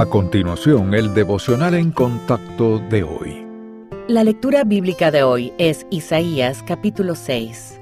A continuación, el devocional en contacto de hoy. La lectura bíblica de hoy es Isaías capítulo 6.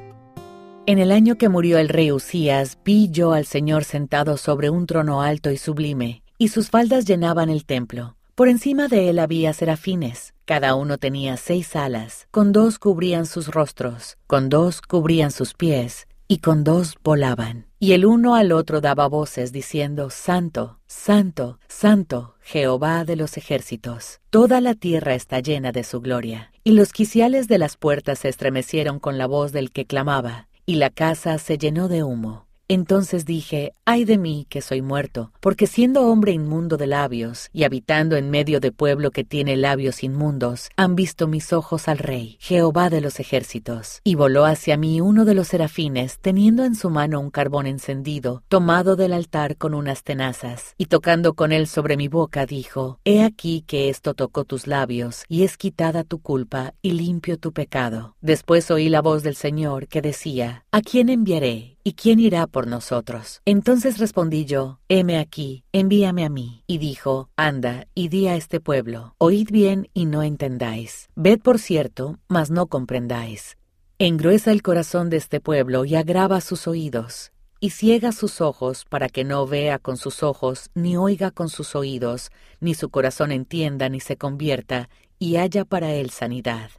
En el año que murió el rey Usías, vi yo al Señor sentado sobre un trono alto y sublime, y sus faldas llenaban el templo. Por encima de él había serafines, cada uno tenía seis alas, con dos cubrían sus rostros, con dos cubrían sus pies, y con dos volaban. Y el uno al otro daba voces diciendo, Santo, Santo, Santo, Jehová de los ejércitos. Toda la tierra está llena de su gloria. Y los quiciales de las puertas se estremecieron con la voz del que clamaba, y la casa se llenó de humo. Entonces dije, ay de mí que soy muerto, porque siendo hombre inmundo de labios, y habitando en medio de pueblo que tiene labios inmundos, han visto mis ojos al Rey, Jehová de los ejércitos. Y voló hacia mí uno de los serafines, teniendo en su mano un carbón encendido, tomado del altar con unas tenazas, y tocando con él sobre mi boca, dijo, He aquí que esto tocó tus labios, y es quitada tu culpa, y limpio tu pecado. Después oí la voz del Señor que decía, ¿A quién enviaré? ¿Y quién irá por nosotros? Entonces respondí yo, heme aquí, envíame a mí. Y dijo, anda, y di a este pueblo, oíd bien y no entendáis. Ved por cierto, mas no comprendáis. Engruesa el corazón de este pueblo y agrava sus oídos, y ciega sus ojos para que no vea con sus ojos, ni oiga con sus oídos, ni su corazón entienda, ni se convierta, y haya para él sanidad.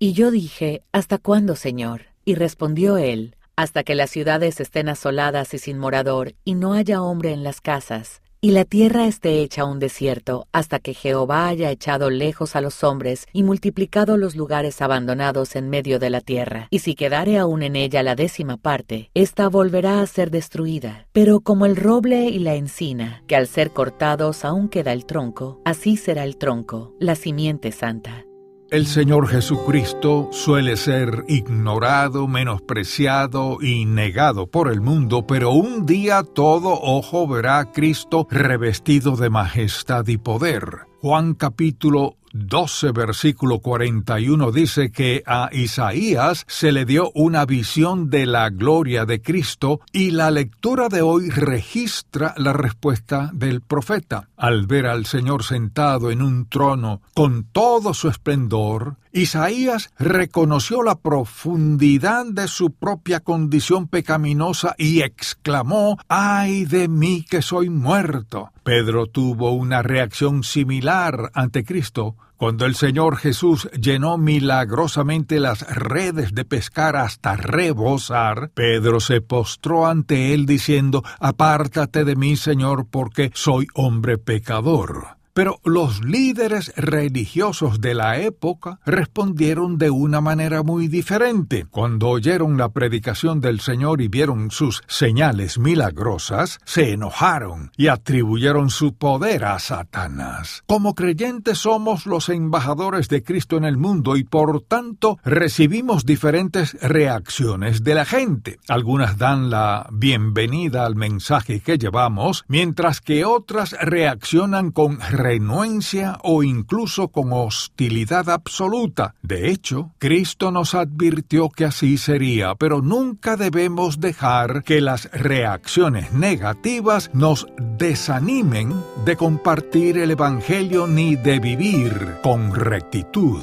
Y yo dije, ¿Hasta cuándo, Señor? Y respondió él, hasta que las ciudades estén asoladas y sin morador, y no haya hombre en las casas, y la tierra esté hecha un desierto, hasta que Jehová haya echado lejos a los hombres y multiplicado los lugares abandonados en medio de la tierra. Y si quedare aún en ella la décima parte, ésta volverá a ser destruida. Pero como el roble y la encina, que al ser cortados aún queda el tronco, así será el tronco, la simiente santa. El Señor Jesucristo suele ser ignorado, menospreciado y negado por el mundo, pero un día todo ojo verá a Cristo revestido de majestad y poder. Juan capítulo 12, versículo 41 dice que a Isaías se le dio una visión de la gloria de Cristo y la lectura de hoy registra la respuesta del profeta. Al ver al Señor sentado en un trono con todo su esplendor, Isaías reconoció la profundidad de su propia condición pecaminosa y exclamó, ¡ay de mí que soy muerto! Pedro tuvo una reacción similar ante Cristo cuando el Señor Jesús llenó milagrosamente las redes de pescar hasta rebosar, Pedro se postró ante él diciendo, Apártate de mí, Señor, porque soy hombre pecador. Pero los líderes religiosos de la época respondieron de una manera muy diferente. Cuando oyeron la predicación del Señor y vieron sus señales milagrosas, se enojaron y atribuyeron su poder a Satanás. Como creyentes somos los embajadores de Cristo en el mundo y por tanto recibimos diferentes reacciones de la gente. Algunas dan la bienvenida al mensaje que llevamos, mientras que otras reaccionan con renuencia o incluso con hostilidad absoluta. De hecho, Cristo nos advirtió que así sería, pero nunca debemos dejar que las reacciones negativas nos desanimen de compartir el Evangelio ni de vivir con rectitud.